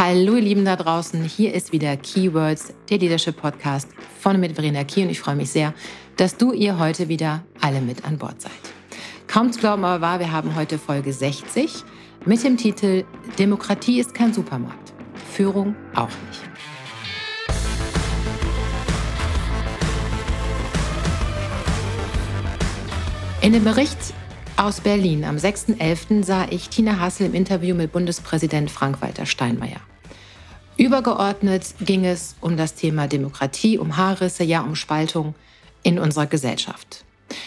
Hallo ihr Lieben da draußen, hier ist wieder Keywords, der Leadership Podcast von mit Verena Key und ich freue mich sehr, dass du ihr heute wieder alle mit an Bord seid. Kaum zu glauben aber wahr, wir haben heute Folge 60 mit dem Titel Demokratie ist kein Supermarkt, Führung auch nicht. In dem Bericht aus Berlin am 6.11. sah ich Tina Hassel im Interview mit Bundespräsident Frank-Walter Steinmeier. Übergeordnet ging es um das Thema Demokratie, um Haarrisse, ja um Spaltung in unserer Gesellschaft.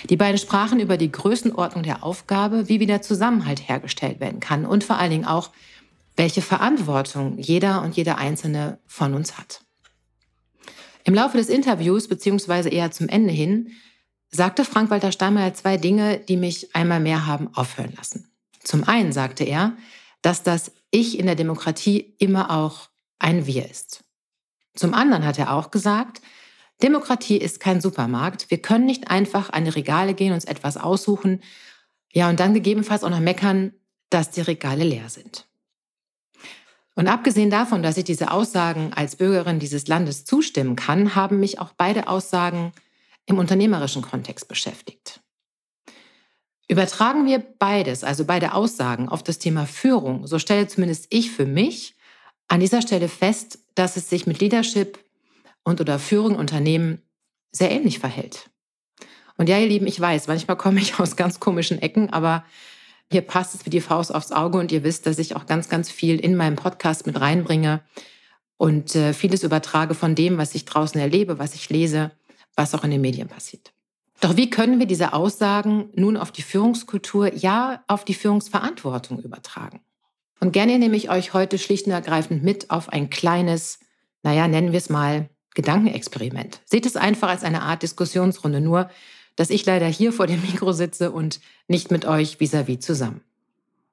Die beiden sprachen über die Größenordnung der Aufgabe, wie wieder Zusammenhalt hergestellt werden kann und vor allen Dingen auch, welche Verantwortung jeder und jeder Einzelne von uns hat. Im Laufe des Interviews, beziehungsweise eher zum Ende hin, sagte Frank-Walter Steinmeier zwei Dinge, die mich einmal mehr haben aufhören lassen. Zum einen sagte er, dass das Ich in der Demokratie immer auch ein Wir ist. Zum anderen hat er auch gesagt, Demokratie ist kein Supermarkt. Wir können nicht einfach an die Regale gehen, uns etwas aussuchen, ja, und dann gegebenenfalls auch noch meckern, dass die Regale leer sind. Und abgesehen davon, dass ich diese Aussagen als Bürgerin dieses Landes zustimmen kann, haben mich auch beide Aussagen im unternehmerischen Kontext beschäftigt. Übertragen wir beides, also beide Aussagen, auf das Thema Führung, so stelle zumindest ich für mich an dieser Stelle fest, dass es sich mit Leadership und oder Führung Unternehmen sehr ähnlich verhält. Und ja, ihr Lieben, ich weiß, manchmal komme ich aus ganz komischen Ecken, aber hier passt es wie die Faust aufs Auge und ihr wisst, dass ich auch ganz, ganz viel in meinem Podcast mit reinbringe und äh, vieles übertrage von dem, was ich draußen erlebe, was ich lese was auch in den Medien passiert. Doch wie können wir diese Aussagen nun auf die Führungskultur, ja auf die Führungsverantwortung übertragen? Und gerne nehme ich euch heute schlicht und ergreifend mit auf ein kleines, naja, nennen wir es mal Gedankenexperiment. Seht es einfach als eine Art Diskussionsrunde, nur dass ich leider hier vor dem Mikro sitze und nicht mit euch vis-à-vis -vis zusammen.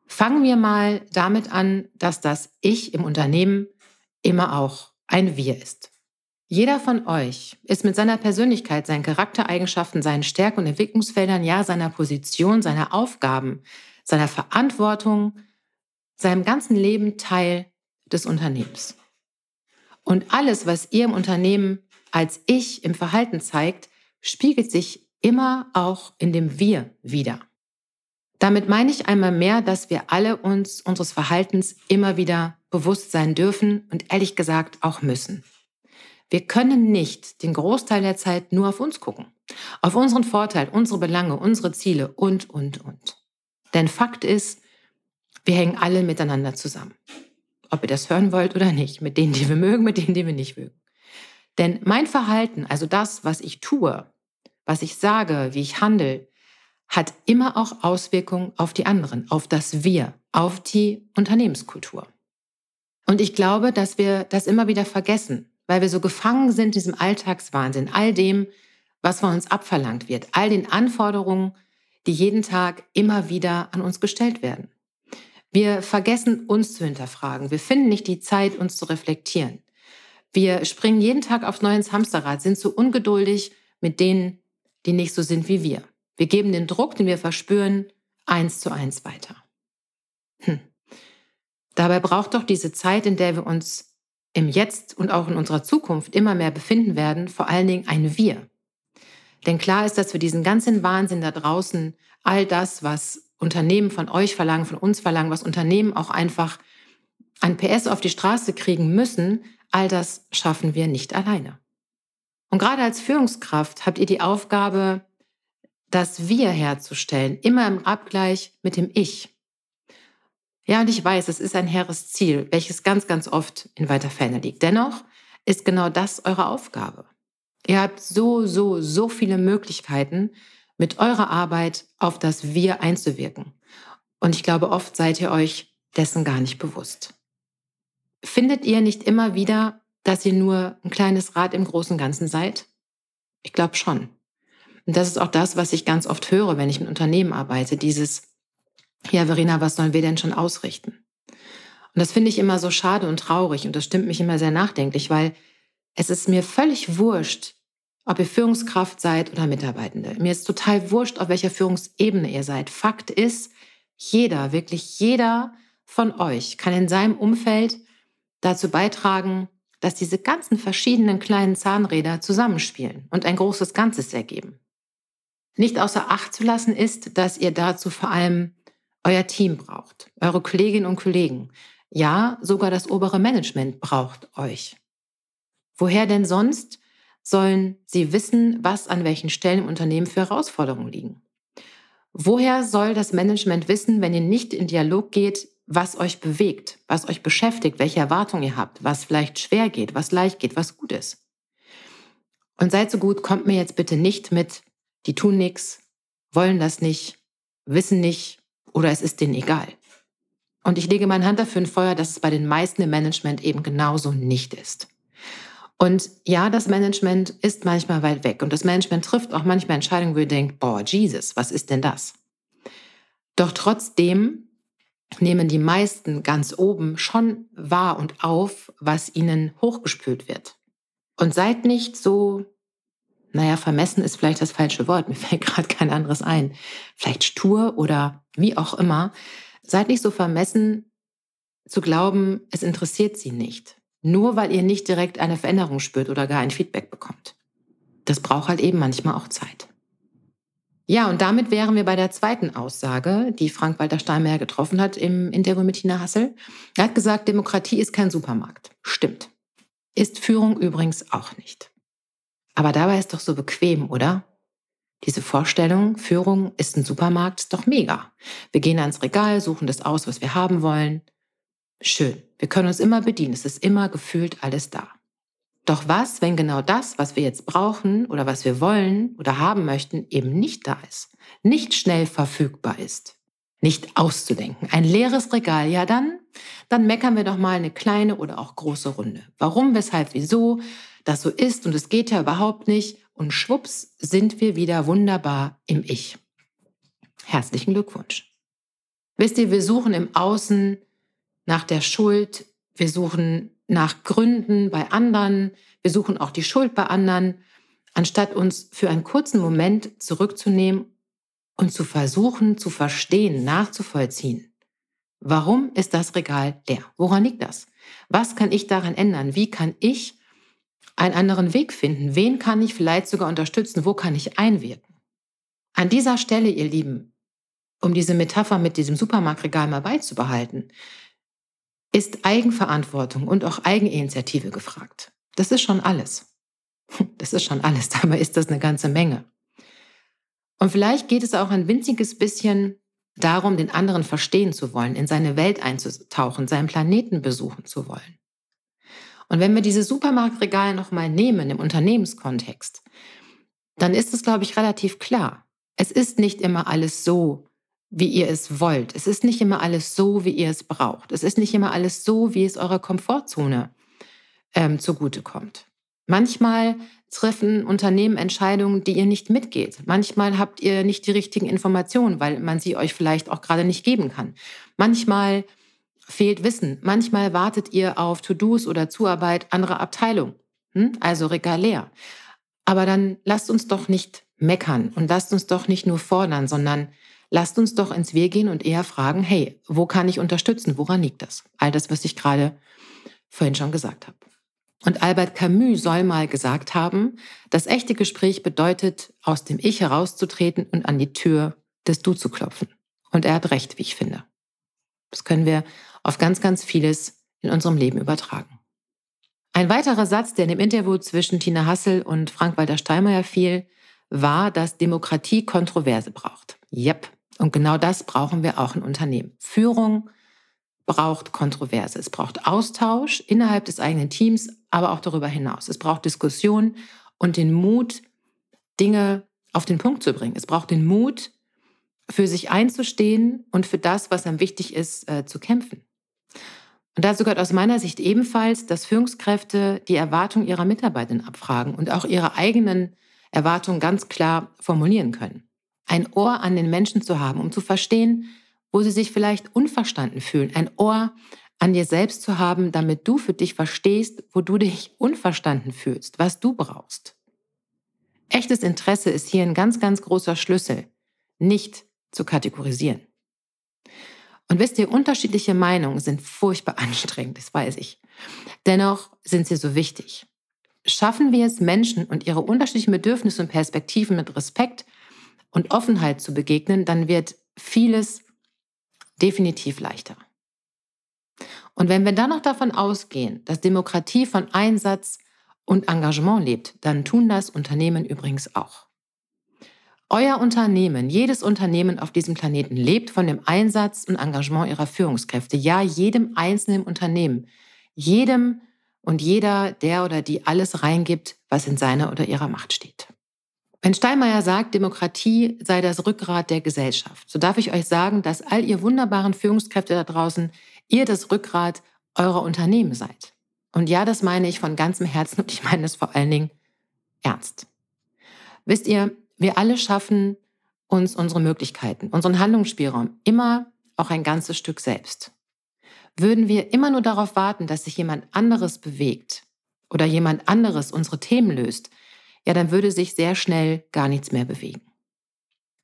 Fangen wir mal damit an, dass das Ich im Unternehmen immer auch ein Wir ist. Jeder von euch ist mit seiner Persönlichkeit, seinen Charaktereigenschaften, seinen Stärken und Entwicklungsfeldern, ja seiner Position, seiner Aufgaben, seiner Verantwortung, seinem ganzen Leben Teil des Unternehmens. Und alles, was ihr im Unternehmen als Ich im Verhalten zeigt, spiegelt sich immer auch in dem Wir wieder. Damit meine ich einmal mehr, dass wir alle uns unseres Verhaltens immer wieder bewusst sein dürfen und ehrlich gesagt auch müssen. Wir können nicht den Großteil der Zeit nur auf uns gucken. Auf unseren Vorteil, unsere Belange, unsere Ziele und, und, und. Denn Fakt ist, wir hängen alle miteinander zusammen. Ob ihr das hören wollt oder nicht. Mit denen, die wir mögen, mit denen, die wir nicht mögen. Denn mein Verhalten, also das, was ich tue, was ich sage, wie ich handle, hat immer auch Auswirkungen auf die anderen, auf das Wir, auf die Unternehmenskultur. Und ich glaube, dass wir das immer wieder vergessen weil wir so gefangen sind in diesem Alltagswahnsinn, all dem, was von uns abverlangt wird, all den Anforderungen, die jeden Tag immer wieder an uns gestellt werden. Wir vergessen uns zu hinterfragen. Wir finden nicht die Zeit, uns zu reflektieren. Wir springen jeden Tag aufs neue ins Hamsterrad, sind zu ungeduldig mit denen, die nicht so sind wie wir. Wir geben den Druck, den wir verspüren, eins zu eins weiter. Hm. Dabei braucht doch diese Zeit, in der wir uns im Jetzt und auch in unserer Zukunft immer mehr befinden werden, vor allen Dingen ein Wir. Denn klar ist, dass wir diesen ganzen Wahnsinn da draußen, all das, was Unternehmen von euch verlangen, von uns verlangen, was Unternehmen auch einfach an PS auf die Straße kriegen müssen, all das schaffen wir nicht alleine. Und gerade als Führungskraft habt ihr die Aufgabe, das Wir herzustellen, immer im Abgleich mit dem Ich. Ja, und ich weiß, es ist ein hehres Ziel, welches ganz, ganz oft in weiter Ferne liegt. Dennoch ist genau das eure Aufgabe. Ihr habt so, so, so viele Möglichkeiten, mit eurer Arbeit auf das Wir einzuwirken. Und ich glaube, oft seid ihr euch dessen gar nicht bewusst. Findet ihr nicht immer wieder, dass ihr nur ein kleines Rad im großen Ganzen seid? Ich glaube schon. Und das ist auch das, was ich ganz oft höre, wenn ich mit Unternehmen arbeite, dieses ja, Verena, was sollen wir denn schon ausrichten? Und das finde ich immer so schade und traurig und das stimmt mich immer sehr nachdenklich, weil es ist mir völlig wurscht, ob ihr Führungskraft seid oder Mitarbeitende. Mir ist total wurscht, auf welcher Führungsebene ihr seid. Fakt ist, jeder, wirklich jeder von euch kann in seinem Umfeld dazu beitragen, dass diese ganzen verschiedenen kleinen Zahnräder zusammenspielen und ein großes Ganzes ergeben. Nicht außer Acht zu lassen ist, dass ihr dazu vor allem euer Team braucht, eure Kolleginnen und Kollegen. Ja, sogar das obere Management braucht euch. Woher denn sonst sollen sie wissen, was an welchen Stellen im Unternehmen für Herausforderungen liegen? Woher soll das Management wissen, wenn ihr nicht in Dialog geht, was euch bewegt, was euch beschäftigt, welche Erwartungen ihr habt, was vielleicht schwer geht, was leicht geht, was gut ist? Und seid so gut, kommt mir jetzt bitte nicht mit, die tun nichts, wollen das nicht, wissen nicht oder es ist denen egal. Und ich lege meine Hand dafür in Feuer, dass es bei den meisten im Management eben genauso nicht ist. Und ja, das Management ist manchmal weit weg und das Management trifft auch manchmal Entscheidungen, wo ihr denkt, boah, Jesus, was ist denn das? Doch trotzdem nehmen die meisten ganz oben schon wahr und auf, was ihnen hochgespült wird. Und seid nicht so, naja, vermessen ist vielleicht das falsche Wort, mir fällt gerade kein anderes ein, vielleicht stur oder wie auch immer. Seid nicht so vermessen zu glauben, es interessiert sie nicht. Nur weil ihr nicht direkt eine Veränderung spürt oder gar ein Feedback bekommt. Das braucht halt eben manchmal auch Zeit. Ja, und damit wären wir bei der zweiten Aussage, die Frank-Walter Steinmeier getroffen hat im Interview mit Tina Hassel. Er hat gesagt, Demokratie ist kein Supermarkt. Stimmt. Ist Führung übrigens auch nicht. Aber dabei ist doch so bequem, oder? Diese Vorstellung, Führung ist ein Supermarkt, ist doch mega. Wir gehen ans Regal, suchen das aus, was wir haben wollen. Schön. Wir können uns immer bedienen. Es ist immer gefühlt alles da. Doch was, wenn genau das, was wir jetzt brauchen oder was wir wollen oder haben möchten, eben nicht da ist, nicht schnell verfügbar ist, nicht auszudenken. Ein leeres Regal, ja dann, dann meckern wir doch mal eine kleine oder auch große Runde. Warum, weshalb, wieso das so ist und es geht ja überhaupt nicht und schwupps sind wir wieder wunderbar im Ich. Herzlichen Glückwunsch. Wisst ihr, wir suchen im Außen nach der Schuld, wir suchen nach Gründen bei anderen, wir suchen auch die Schuld bei anderen, anstatt uns für einen kurzen Moment zurückzunehmen und zu versuchen zu verstehen, nachzuvollziehen. Warum ist das Regal leer? Woran liegt das? Was kann ich daran ändern? Wie kann ich einen anderen Weg finden? Wen kann ich vielleicht sogar unterstützen? Wo kann ich einwirken? An dieser Stelle, ihr Lieben, um diese Metapher mit diesem Supermarktregal mal beizubehalten, ist Eigenverantwortung und auch Eigeninitiative gefragt. Das ist schon alles. Das ist schon alles, dabei ist das eine ganze Menge. Und vielleicht geht es auch ein winziges bisschen darum, den anderen verstehen zu wollen, in seine Welt einzutauchen, seinen Planeten besuchen zu wollen. Und wenn wir diese Supermarktregale nochmal nehmen im Unternehmenskontext, dann ist es, glaube ich, relativ klar. Es ist nicht immer alles so, wie ihr es wollt. Es ist nicht immer alles so, wie ihr es braucht. Es ist nicht immer alles so, wie es eurer Komfortzone ähm, zugutekommt. Manchmal treffen Unternehmen Entscheidungen, die ihr nicht mitgeht. Manchmal habt ihr nicht die richtigen Informationen, weil man sie euch vielleicht auch gerade nicht geben kann. Manchmal fehlt Wissen. Manchmal wartet ihr auf To-Dos oder Zuarbeit anderer Abteilungen. Hm? Also regalär. Aber dann lasst uns doch nicht meckern und lasst uns doch nicht nur fordern, sondern lasst uns doch ins Wir gehen und eher fragen, hey, wo kann ich unterstützen? Woran liegt das? All das, was ich gerade vorhin schon gesagt habe. Und Albert Camus soll mal gesagt haben, das echte Gespräch bedeutet, aus dem Ich herauszutreten und an die Tür des Du zu klopfen. Und er hat recht, wie ich finde. Das können wir auf ganz, ganz vieles in unserem Leben übertragen. Ein weiterer Satz, der in dem Interview zwischen Tina Hassel und Frank-Walter Steinmeier fiel, war, dass Demokratie Kontroverse braucht. Yep, und genau das brauchen wir auch in Unternehmen. Führung braucht Kontroverse. Es braucht Austausch innerhalb des eigenen Teams, aber auch darüber hinaus. Es braucht Diskussion und den Mut, Dinge auf den Punkt zu bringen. Es braucht den Mut, für sich einzustehen und für das, was einem wichtig ist, äh, zu kämpfen. Und dazu gehört aus meiner Sicht ebenfalls, dass Führungskräfte die Erwartungen ihrer Mitarbeiter abfragen und auch ihre eigenen Erwartungen ganz klar formulieren können ein Ohr an den Menschen zu haben, um zu verstehen, wo sie sich vielleicht unverstanden fühlen. Ein Ohr an dir selbst zu haben, damit du für dich verstehst, wo du dich unverstanden fühlst, was du brauchst. Echtes Interesse ist hier ein ganz, ganz großer Schlüssel, nicht zu kategorisieren. Und wisst ihr, unterschiedliche Meinungen sind furchtbar anstrengend, das weiß ich. Dennoch sind sie so wichtig. Schaffen wir es, Menschen und ihre unterschiedlichen Bedürfnisse und Perspektiven mit Respekt und Offenheit zu begegnen, dann wird vieles definitiv leichter. Und wenn wir dann noch davon ausgehen, dass Demokratie von Einsatz und Engagement lebt, dann tun das Unternehmen übrigens auch. Euer Unternehmen, jedes Unternehmen auf diesem Planeten lebt von dem Einsatz und Engagement ihrer Führungskräfte. Ja, jedem einzelnen Unternehmen, jedem und jeder, der oder die alles reingibt, was in seiner oder ihrer Macht steht. Wenn Steinmeier sagt, Demokratie sei das Rückgrat der Gesellschaft, so darf ich euch sagen, dass all ihr wunderbaren Führungskräfte da draußen, ihr das Rückgrat eurer Unternehmen seid. Und ja, das meine ich von ganzem Herzen und ich meine es vor allen Dingen ernst. Wisst ihr, wir alle schaffen uns unsere Möglichkeiten, unseren Handlungsspielraum immer auch ein ganzes Stück selbst. Würden wir immer nur darauf warten, dass sich jemand anderes bewegt oder jemand anderes unsere Themen löst, ja, dann würde sich sehr schnell gar nichts mehr bewegen.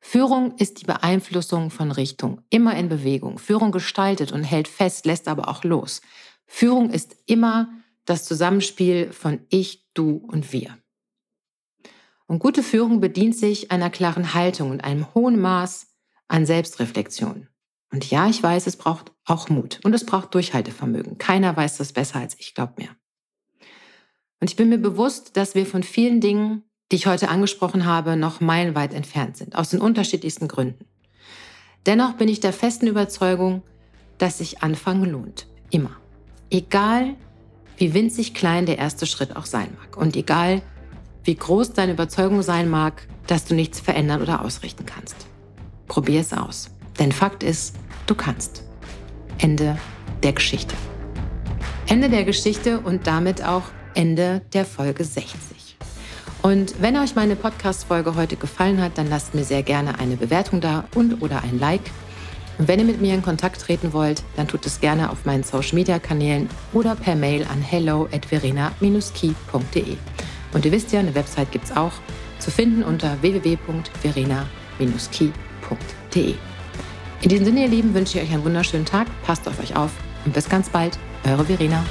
Führung ist die Beeinflussung von Richtung, immer in Bewegung. Führung gestaltet und hält fest, lässt aber auch los. Führung ist immer das Zusammenspiel von ich, du und wir. Und gute Führung bedient sich einer klaren Haltung und einem hohen Maß an Selbstreflexion. Und ja, ich weiß, es braucht auch Mut und es braucht Durchhaltevermögen. Keiner weiß das besser als ich, glaub mir. Und ich bin mir bewusst, dass wir von vielen Dingen, die ich heute angesprochen habe, noch meilenweit entfernt sind, aus den unterschiedlichsten Gründen. Dennoch bin ich der festen Überzeugung, dass sich Anfangen lohnt. Immer. Egal, wie winzig klein der erste Schritt auch sein mag. Und egal, wie groß deine Überzeugung sein mag, dass du nichts verändern oder ausrichten kannst. Probier es aus. Denn Fakt ist, du kannst. Ende der Geschichte. Ende der Geschichte und damit auch Ende der Folge 60. Und wenn euch meine Podcast-Folge heute gefallen hat, dann lasst mir sehr gerne eine Bewertung da und oder ein Like. Und wenn ihr mit mir in Kontakt treten wollt, dann tut es gerne auf meinen Social-Media-Kanälen oder per Mail an hello at verena-key.de. Und ihr wisst ja, eine Website gibt es auch zu finden unter www.verena-key.de. In diesem Sinne, ihr Lieben, wünsche ich euch einen wunderschönen Tag, passt auf euch auf und bis ganz bald, eure Verena.